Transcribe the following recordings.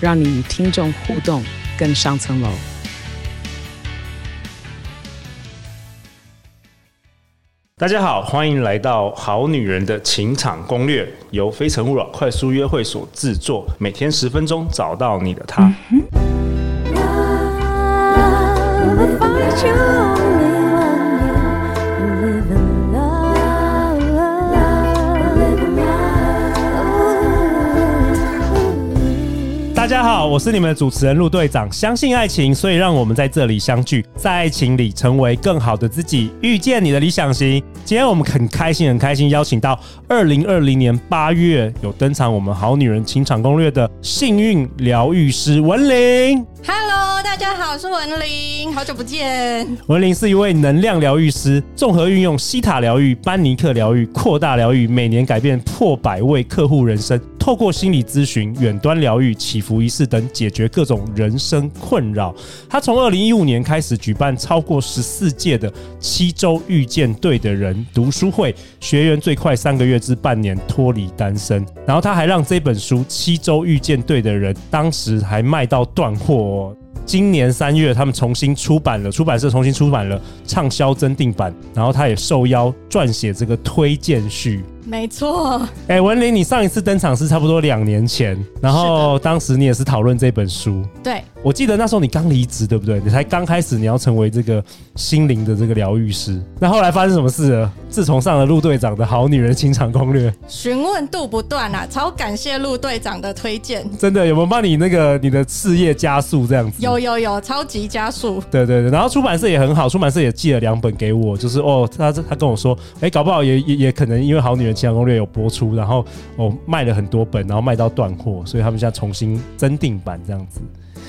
让你与听众互动更上层楼。大家好，欢迎来到《好女人的情场攻略》，由非诚勿扰快速约会所制作，每天十分钟，找到你的他。大好，我是你们的主持人陆队长。相信爱情，所以让我们在这里相聚，在爱情里成为更好的自己，遇见你的理想型。今天我们很开心，很开心邀请到二零二零年八月有登场我们好女人情场攻略的幸运疗愈师文玲。Hello，大家好，我是文玲，好久不见。文玲是一位能量疗愈师，综合运用西塔疗愈、班尼克疗愈、扩大疗愈，每年改变破百位客户人生。透过心理咨询、远端疗愈、祈福仪式等，解决各种人生困扰。他从二零一五年开始举办超过十四届的七周遇见对的人读书会，学员最快三个月至半年脱离单身。然后他还让这本书《七周遇见对的人》当时还卖到断货哦。今年三月，他们重新出版了，出版社重新出版了畅销增订版，然后他也受邀撰写这个推荐序。没错，哎、欸，文林，你上一次登场是差不多两年前，然后当时你也是讨论这本书。对，我记得那时候你刚离职，对不对？你才刚开始，你要成为这个心灵的这个疗愈师。那后来发生什么事了？自从上了陆队长的好女人情场攻略，询问度不断啊，超感谢陆队长的推荐。真的有没有帮你那个你的事业加速这样子？有有有，超级加速。对对对，然后出版社也很好，出版社也寄了两本给我，就是哦，他他跟我说，哎、欸，搞不好也也也可能因为好女人。情场攻略有播出，然后我卖了很多本，然后卖到断货，所以他们现在重新增订版这样子。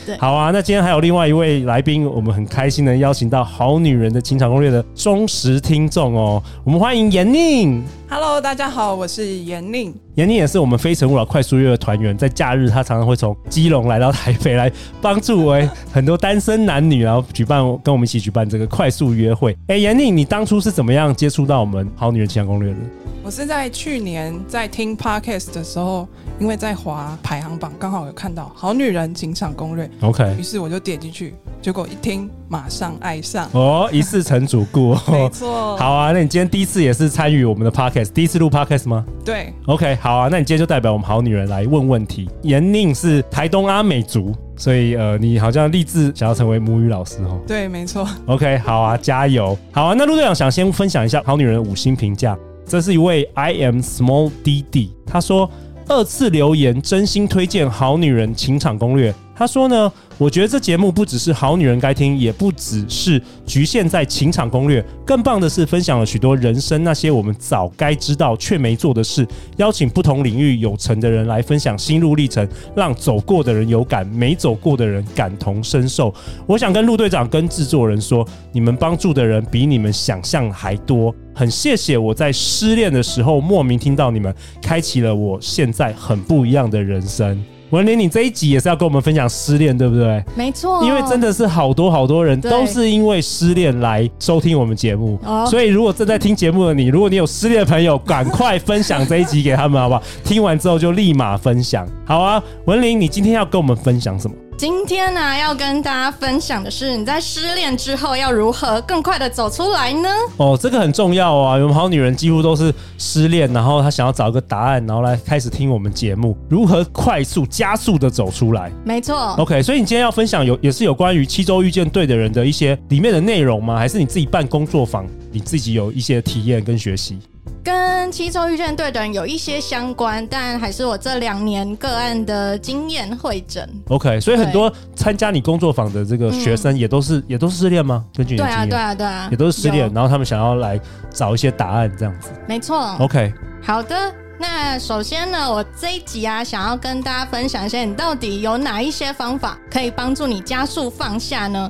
对，好啊，那今天还有另外一位来宾，我们很开心能邀请到《好女人的情场攻略》的忠实听众哦，我们欢迎严宁。Hello，大家好，我是严宁。严宁也是我们非诚勿扰快速约的团员，在假日他常常会从基隆来到台北来帮助我很多单身男女，然后举办跟我们一起举办这个快速约会。哎，严宁，你当初是怎么样接触到我们《好女人情场攻略》的？我是在去年在听 Podcast 的时候，因为在滑排行榜，刚好有看到《好女人情场攻略》，OK，于是我就点进去，结果一听马上爱上。哦，一次成主顾，没错。好啊，那你今天第一次也是参与我们的 Podcast，第一次录 Podcast 吗？对，OK，好啊，那你今天就代表我们好女人来问问题。闫宁是台东阿美族，所以呃，你好像立志想要成为母语老师哦。对，没错。OK，好啊，加油。好啊，那陆队长想先分享一下好女人的五星评价。这是一位 I am small dd，他说二次留言，真心推荐《好女人情场攻略》。他说呢。我觉得这节目不只是好女人该听，也不只是局限在情场攻略，更棒的是分享了许多人生那些我们早该知道却没做的事，邀请不同领域有成的人来分享心路历程，让走过的人有感，没走过的人感同身受。我想跟陆队长跟制作人说，你们帮助的人比你们想象还多，很谢谢我在失恋的时候莫名听到你们，开启了我现在很不一样的人生。文玲，你这一集也是要跟我们分享失恋，对不对？没错，因为真的是好多好多人都是因为失恋来收听我们节目，所以如果正在听节目的你，如果你有失恋的朋友，赶快分享这一集给他们，好不好？听完之后就立马分享。好啊，文玲，你今天要跟我们分享什么？今天呢，要跟大家分享的是，你在失恋之后要如何更快的走出来呢？哦，这个很重要啊！我们好女人几乎都是失恋，然后她想要找一个答案，然后来开始听我们节目，如何快速加速的走出来？没错。OK，所以你今天要分享有也是有关于七周遇见对的人的一些里面的内容吗？还是你自己办工作坊，你自己有一些体验跟学习？跟七周遇见对的人有一些相关，但还是我这两年个案的经验会诊。OK，所以很多参加你工作坊的这个学生也都是、嗯、也都是失恋吗？根据你的经验？对啊，对啊，对啊，也都是失恋，然后他们想要来找一些答案，这样子。没错。OK，好的。那首先呢，我这一集啊，想要跟大家分享一下，你到底有哪一些方法可以帮助你加速放下呢？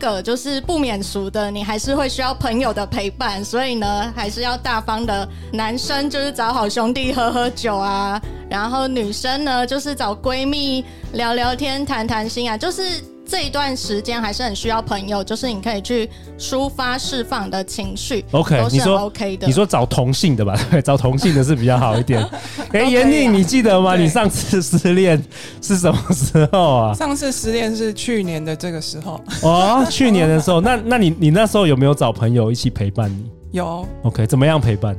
个就是不免俗的，你还是会需要朋友的陪伴，所以呢，还是要大方的。男生就是找好兄弟喝喝酒啊，然后女生呢，就是找闺蜜聊聊天、谈谈心啊，就是。这一段时间还是很需要朋友，就是你可以去抒发、释放的情绪。OK，你说 OK 的，你说找同性的吧？对，找同性的是比较好一点。哎、欸，严宁，你记得吗？你上次失恋是什么时候啊？上次失恋是去年的这个时候。哦，去年的时候，那那你你那时候有没有找朋友一起陪伴你？有。OK，怎么样陪伴？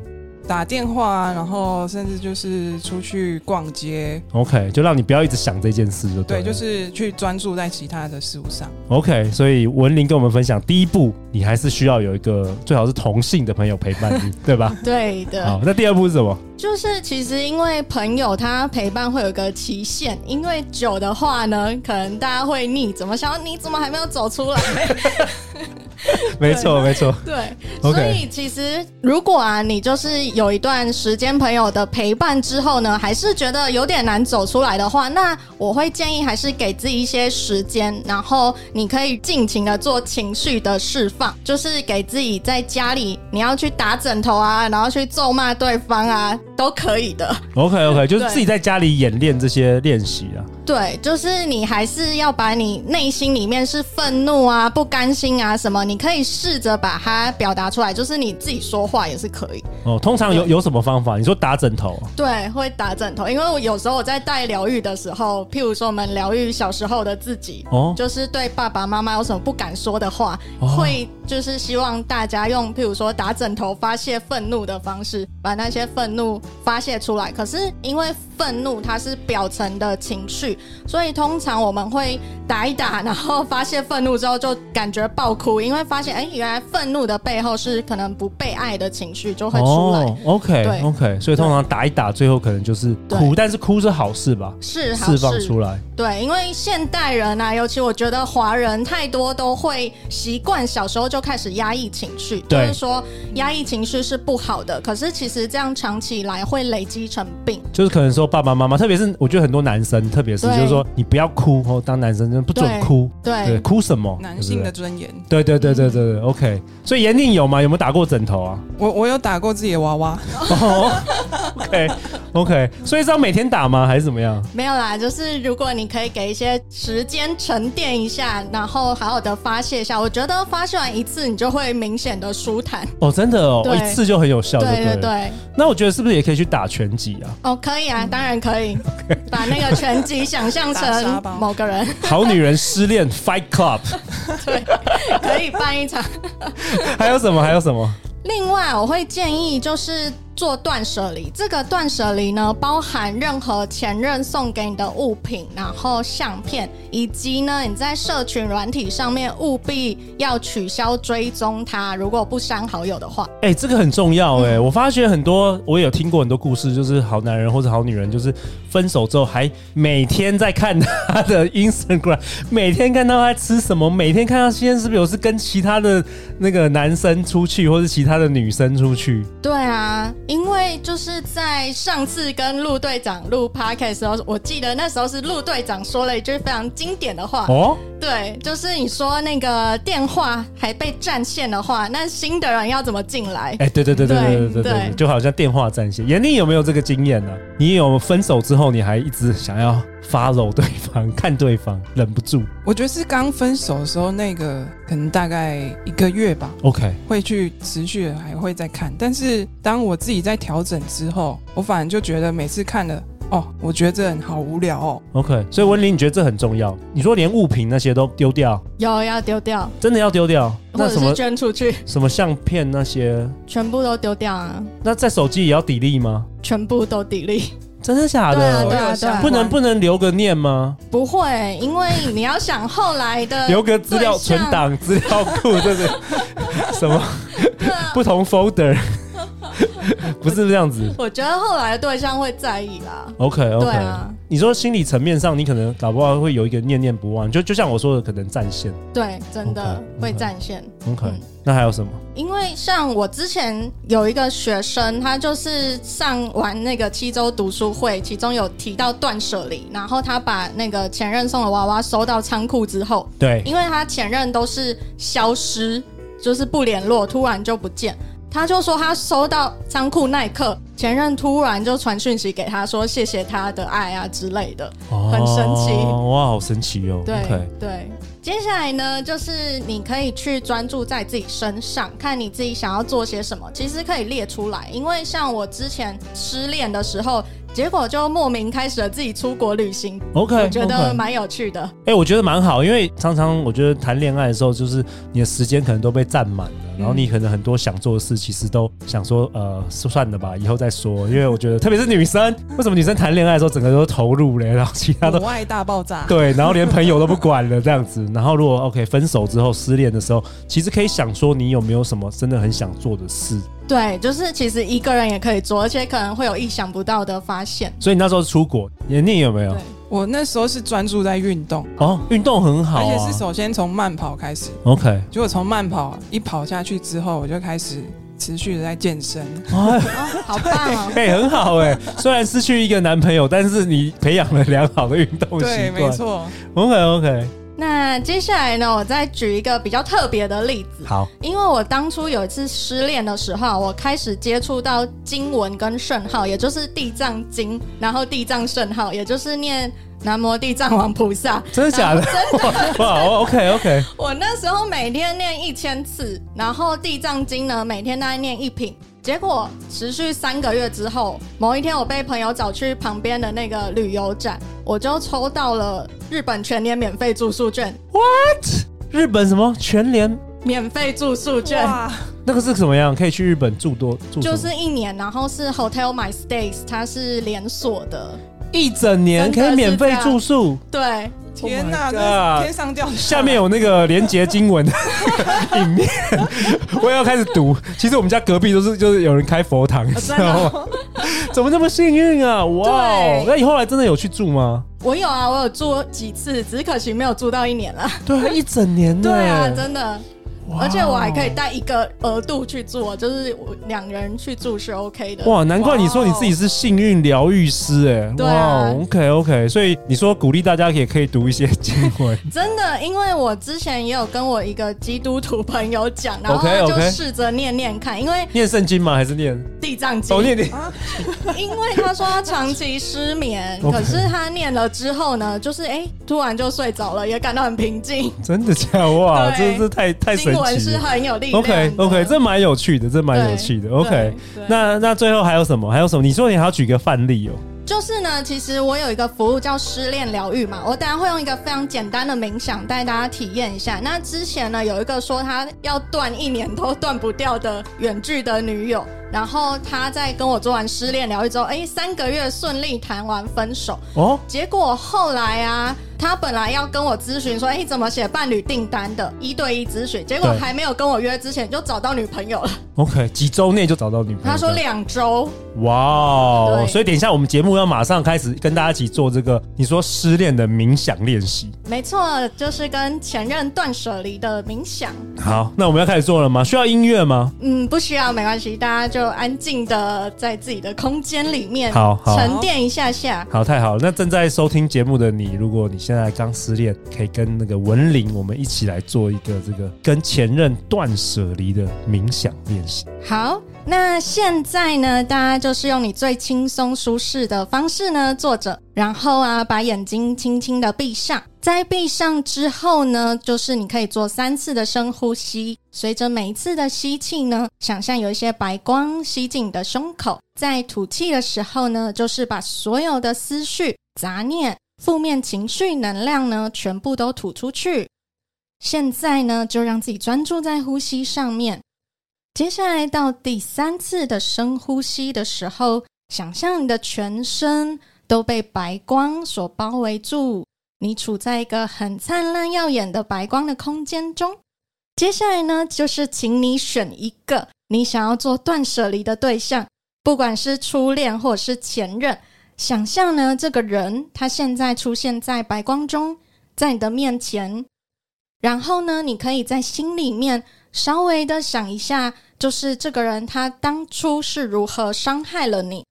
打电话，然后甚至就是出去逛街，OK，就让你不要一直想这件事就对，对，就是去专注在其他的事物上。OK，所以文林跟我们分享，第一步你还是需要有一个最好是同性的朋友陪伴你，对吧？对的。好，那第二步是什么？就是其实因为朋友他陪伴会有个期限，因为久的话呢，可能大家会腻，怎么想你怎么还没有走出来？没错，没错。对，所以其实如果啊，你就是有一段时间朋友的陪伴之后呢，还是觉得有点难走出来的话，那我会建议还是给自己一些时间，然后你可以尽情的做情绪的释放，就是给自己在家里你要去打枕头啊，然后去咒骂对方啊，都可以的。OK OK，就是自己在家里演练这些练习啊。对，就是你还是要把你内心里面是愤怒啊、不甘心啊什么，你可以试着把它表达出来，就是你自己说话也是可以。哦，通常有有什么方法？你说打枕头？对，会打枕头，因为我有时候我在带疗愈的时候，譬如说我们疗愈小时候的自己，哦，就是对爸爸妈妈有什么不敢说的话，哦，会就是希望大家用譬如说打枕头发泄愤怒的方式，把那些愤怒发泄出来。可是因为愤怒它是表层的情绪。所以通常我们会打一打，然后发泄愤怒之后就感觉爆哭，因为发现哎，原来愤怒的背后是可能不被爱的情绪就会出来。哦、OK，对 OK，所以通常打一打，最后可能就是哭，但是哭是好事吧？是释放出来。对，因为现代人啊，尤其我觉得华人太多都会习惯小时候就开始压抑情绪，对就是说压抑情绪是不好的。可是其实这样长期以来会累积成病。就是可能说爸爸妈妈，特别是我觉得很多男生，特别是就是说你不要哭哦，当男生就不准哭。对，哭什么？男性的尊严。对对对对对对，OK。所以严宁有吗？有没有打过枕头啊？我我有打过自己的娃娃。Oh, OK OK。所以是要每天打吗？还是怎么样？没有啦，就是如果你。可以给一些时间沉淀一下，然后好好的发泄一下。我觉得发泄完一次，你就会明显的舒坦。哦，真的哦，一次就很有效。对对对。那我觉得是不是也可以去打拳击啊？哦，可以啊，当然可以。把那个拳击想象成 某个人。好女人失恋 Fight Club。对，可以办一场。还有什么？还有什么？另外，我会建议就是。做断舍离，这个断舍离呢，包含任何前任送给你的物品，然后相片，以及呢你在社群软体上面务必要取消追踪他，如果不删好友的话。哎、欸，这个很重要哎、欸，嗯、我发觉很多，我也有听过很多故事，就是好男人或者好女人，就是分手之后还每天在看他的 Instagram，每天看到他吃什么，每天看到现在是不是有是跟其他的那个男生出去，或是其他的女生出去？对啊。因为就是在上次跟陆队长录 podcast 时候，我记得那时候是陆队长说了一句非常经典的话哦，对，就是你说那个电话还被占线的话，那新的人要怎么进来？哎，对对对对对对对，就好像电话占线，严宁有没有这个经验呢？你有分手之后，你还一直想要？Follow 对方，看对方，忍不住。我觉得是刚分手的时候，那个可能大概一个月吧。OK，会去持续的还会再看，但是当我自己在调整之后，我反而就觉得每次看了哦，我觉得这很好无聊哦。OK，所以文玲，你觉得这很重要？你说连物品那些都丢掉？有要丢掉？真的要丢掉？那什么或者是捐出去？什么相片那些？全部都丢掉啊？那在手机也要 delete 吗？全部都 delete。真的假的？对啊，对啊，对啊，不能不能留个念吗？不会，因为你要想后来的留个资料存档资料库，对不对？什么？不同 folder。不是这样子。我觉得后来的对象会在意啦。OK OK，对啊。你说心理层面上，你可能搞不好会有一个念念不忘，就就像我说的，可能占线。对，真的 okay, 会占线。OK，嗯，那还有什么？因为像我之前有一个学生，他就是上完那个七周读书会，其中有提到断舍离，然后他把那个前任送的娃娃收到仓库之后，对，因为他前任都是消失，就是不联络，突然就不见。他就说，他收到仓库那一刻，前任突然就传讯息给他说，谢谢他的爱啊之类的，很神奇。哇，好神奇哦。对 Okay 对，接下来呢，就是你可以去专注在自己身上，看你自己想要做些什么，其实可以列出来。因为像我之前失恋的时候。结果就莫名开始了自己出国旅行，OK，我觉得蛮有趣的。哎、欸，我觉得蛮好，因为常常我觉得谈恋爱的时候，就是你的时间可能都被占满了，嗯、然后你可能很多想做的事，其实都想说，呃，算了吧，以后再说。因为我觉得，特别是女生，为什么女生谈恋爱的时候，整个都投入了，然后其他的母爱大爆炸，对，然后连朋友都不管了这样子。然后如果 OK 分手之后失恋的时候，其实可以想说，你有没有什么真的很想做的事？对，就是其实一个人也可以做，而且可能会有意想不到的发现。所以你那时候是出国，你你有没有？我那时候是专注在运动哦，运动很好，啊，而且是首先从慢跑开始。OK，结果从慢跑一跑下去之后，我就开始持续的在健身。哦，好棒哦！哎，很好哎，虽然失去一个男朋友，但是你培养了良好的运动习惯。对，没错。OK OK。那接下来呢，我再举一个比较特别的例子。好，因为我当初有一次失恋的时候，我开始接触到经文跟圣号，也就是地藏经，然后地藏圣号，也就是念南无地藏王菩萨。真的假的？真的。哇，OK OK。我那时候每天念一千次，然后地藏经呢，每天大概念一品。结果持续三个月之后，某一天我被朋友找去旁边的那个旅游展，我就抽到了日本全年免费住宿券。What？日本什么全年免费住宿券？哇，那个是什么样？可以去日本住多住？就是一年，然后是 Hotel My Stays，它是连锁的，一整年可以免费住宿。对。天哪！这天上掉下，面有那个连结经文的影面，我也要开始读。其实我们家隔壁都是，就是有人开佛堂，你知道吗？怎么这么幸运啊？哇！那你后来真的有去住吗？我有啊，我有住几次，只是可惜没有住到一年了。对，一整年的。对啊，真的。而且我还可以带一个额度去做，就是我两人去住是 OK 的。哇，难怪你说你自己是幸运疗愈师哎。对啊，OK OK，所以你说鼓励大家也可以读一些经文。真的，因为我之前也有跟我一个基督徒朋友讲，然后就试着念念看，因为念圣经吗？还是念地藏经？哦，念念。因为他说他长期失眠，可是他念了之后呢，就是哎，突然就睡着了，也感到很平静。真的假的？哇，真的是太太神奇。是很有力量。OK OK，这蛮有趣的，这蛮有趣的。OK，那那最后还有什么？还有什么？你说你还要举个范例哦。就是呢，其实我有一个服务叫失恋疗愈嘛，我等下会用一个非常简单的冥想带大家体验一下。那之前呢，有一个说他要断一年都断不掉的远距的女友，然后他在跟我做完失恋疗愈之后，哎，三个月顺利谈完分手。哦，结果后来啊。他本来要跟我咨询说，哎、欸，怎么写伴侣订单的一对一咨询，结果还没有跟我约之前就找到女朋友了。OK，几周内就找到女朋友？他说两周。哇 Wow, 对，所以等一下我们节目要马上开始跟大家一起做这个你说失恋的冥想练习。没错，就是跟前任断舍离的冥想。好，那我们要开始做了吗？需要音乐吗？嗯，不需要，没关系，大家就安静的在自己的空间里面，好，好沉淀一下下。好，太好了。那正在收听节目的你，如果你现现在刚失恋，可以跟那个文玲，我们一起来做一个这个跟前任断舍离的冥想练习。好，那现在呢，大家就是用你最轻松舒适的方式呢坐着，然后啊，把眼睛轻轻的闭上。在闭上之后呢，就是你可以做三次的深呼吸，随着每一次的吸气呢，想象有一些白光吸进你的胸口，在吐气的时候呢，就是把所有的思绪、杂念。负面情绪能量呢，全部都吐出去。现在呢，就让自己专注在呼吸上面。接下来到第三次的深呼吸的时候，想象你的全身都被白光所包围住，你处在一个很灿烂耀眼的白光的空间中。接下来呢，就是请你选一个你想要做断舍离的对象，不管是初恋或者是前任，想象呢，这个人他现在出现在白光中，在你的面前，然后呢，你可以在心里面稍微的想一下，就是这个人他当初是如何伤害了你。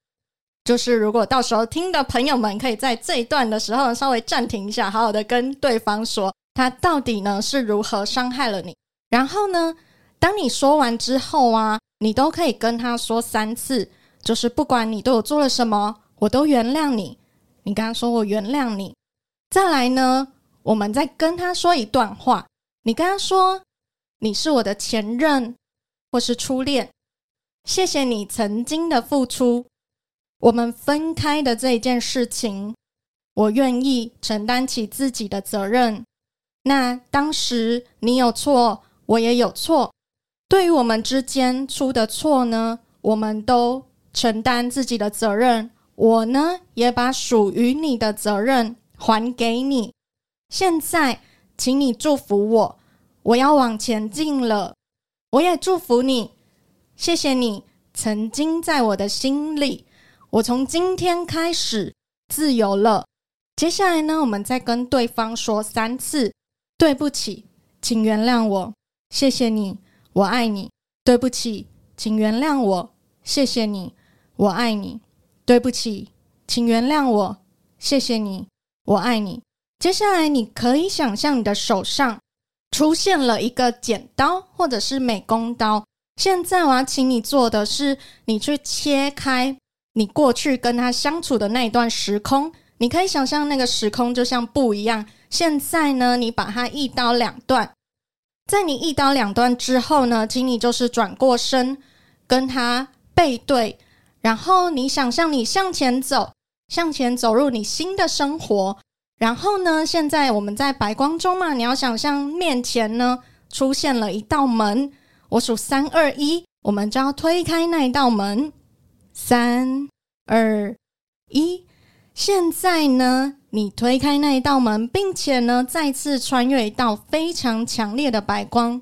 就是如果到时候听的朋友们，可以在这一段的时候稍微暂停一下，好好的跟对方说，他到底呢是如何伤害了你。然后呢，当你说完之后啊，你都可以跟他说三次，就是不管你对我做了什么，我都原谅你。你跟他说我原谅你。再来呢，我们再跟他说一段话，你跟他说你是我的前任或是初恋，谢谢你曾经的付出。我们分开的这一件事情，我愿意承担起自己的责任。那当时你有错，我也有错。对于我们之间出的错呢，我们都承担自己的责任。我呢，也把属于你的责任还给你。现在，请你祝福我，我要往前进了。我也祝福你，谢谢你曾经在我的心里。我从今天开始自由了。接下来呢，我们再跟对方说三次：“对不起，请原谅我，谢谢你，我爱你。”对不起，请原谅我，谢谢你，我爱你。对不起，请原谅我，谢谢你，我爱你。接下来，你可以想象你的手上出现了一个剪刀或者是美工刀。现在我要请你做的是，你去切开。你过去跟他相处的那一段时空，你可以想象那个时空就像布一样。现在呢，你把它一刀两断。在你一刀两断之后呢，请你就是转过身，跟他背对，然后你想象你向前走，向前走入你新的生活。然后呢，现在我们在白光中嘛，你要想象面前呢出现了一道门。我数三二一，我们就要推开那一道门。三二一，现在呢，你推开那一道门，并且呢，再次穿越一道非常强烈的白光。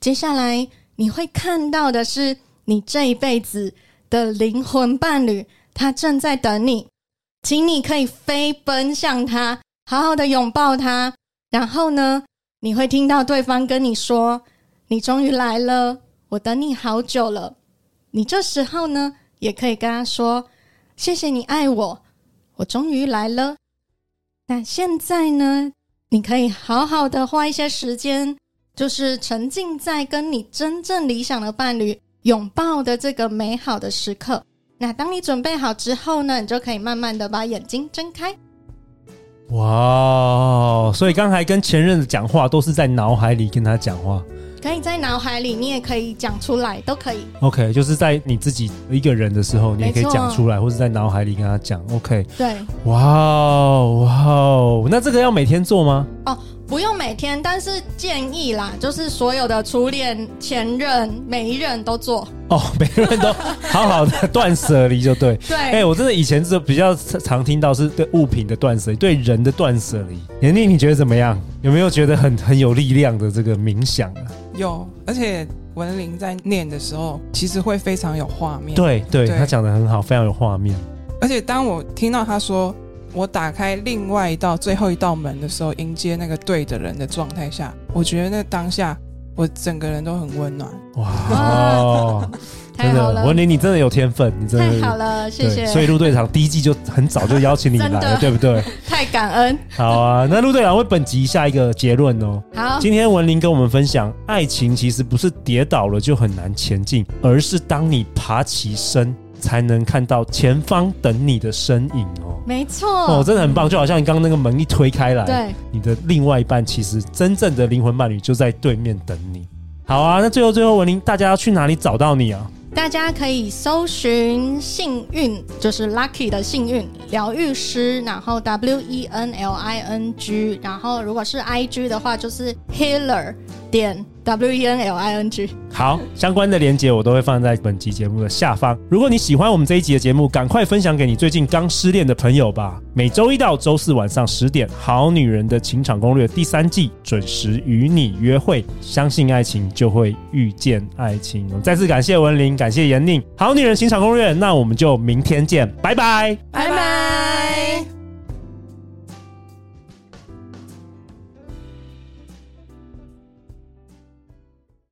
接下来你会看到的是你这一辈子的灵魂伴侣，他正在等你，请你可以飞奔向他，好好的拥抱他。然后呢，你会听到对方跟你说：“你终于来了，我等你好久了。”你这时候呢，也可以跟他说：“谢谢你爱我，我终于来了。”那现在呢，你可以好好的花一些时间，就是沉浸在跟你真正理想的伴侣拥抱的这个美好的时刻。那当你准备好之后呢，你就可以慢慢的把眼睛睁开。哇，所以刚才跟前任的讲话都是在脑海里跟他讲话。可以在脑海里，你也可以讲出来，都可以。OK，就是在你自己一个人的时候，你也可以讲出来，或者在脑海里跟他讲。OK，对。哇哦，哇哦，那这个要每天做吗？哦，不用每天，但是建议啦，就是所有的初恋、前任，每一任都做。哦，每个人都好好的断舍离就对。对。哎、欸，我真的以前是比较常听到是对物品的断舍离，对人的断舍离。妍妮，你觉得怎么样？有没有觉得很很有力量的这个冥想啊？有，而且文玲在念的时候，其实会非常有画面。对对，对他讲的很好，非常有画面。而且当我听到他说我打开另外一道最后一道门的时候，迎接那个对的人的状态下，我觉得那当下我整个人都很温暖。哇！哦真的，文林，你真的有天分，你真的太好了，谢谢。所以陆队长第一季就很早就邀请你来了，对不对？太感恩。好啊，那陆队长为本集下一个结论哦。好，今天文林跟我们分享，爱情其实不是跌倒了就很难前进，而是当你爬起身，才能看到前方等你的身影哦。没错，哦，真的很棒，就好像你刚刚那个门一推开来，对，你的另外一半其实真正的灵魂伴侣就在对面等你。好啊，那最后最后，文玲，大家要去哪里找到你啊？大家可以搜寻幸运，就是 lucky 的幸运疗愈师，然后 W E N L I N G，然后如果是 I G 的话，就是 healer 点 W E N L I N G。好，相关的链接我都会放在本集节目的下方。如果你喜欢我们这一集的节目，赶快分享给你最近刚失恋的朋友吧。每周一到周四晚上十点，《好女人的情场攻略》第三季准时与你约会。相信爱情，就会遇见爱情。再次感谢文玲，感谢严宁，《好女人情场攻略》。那我们就明天见，拜拜，拜拜。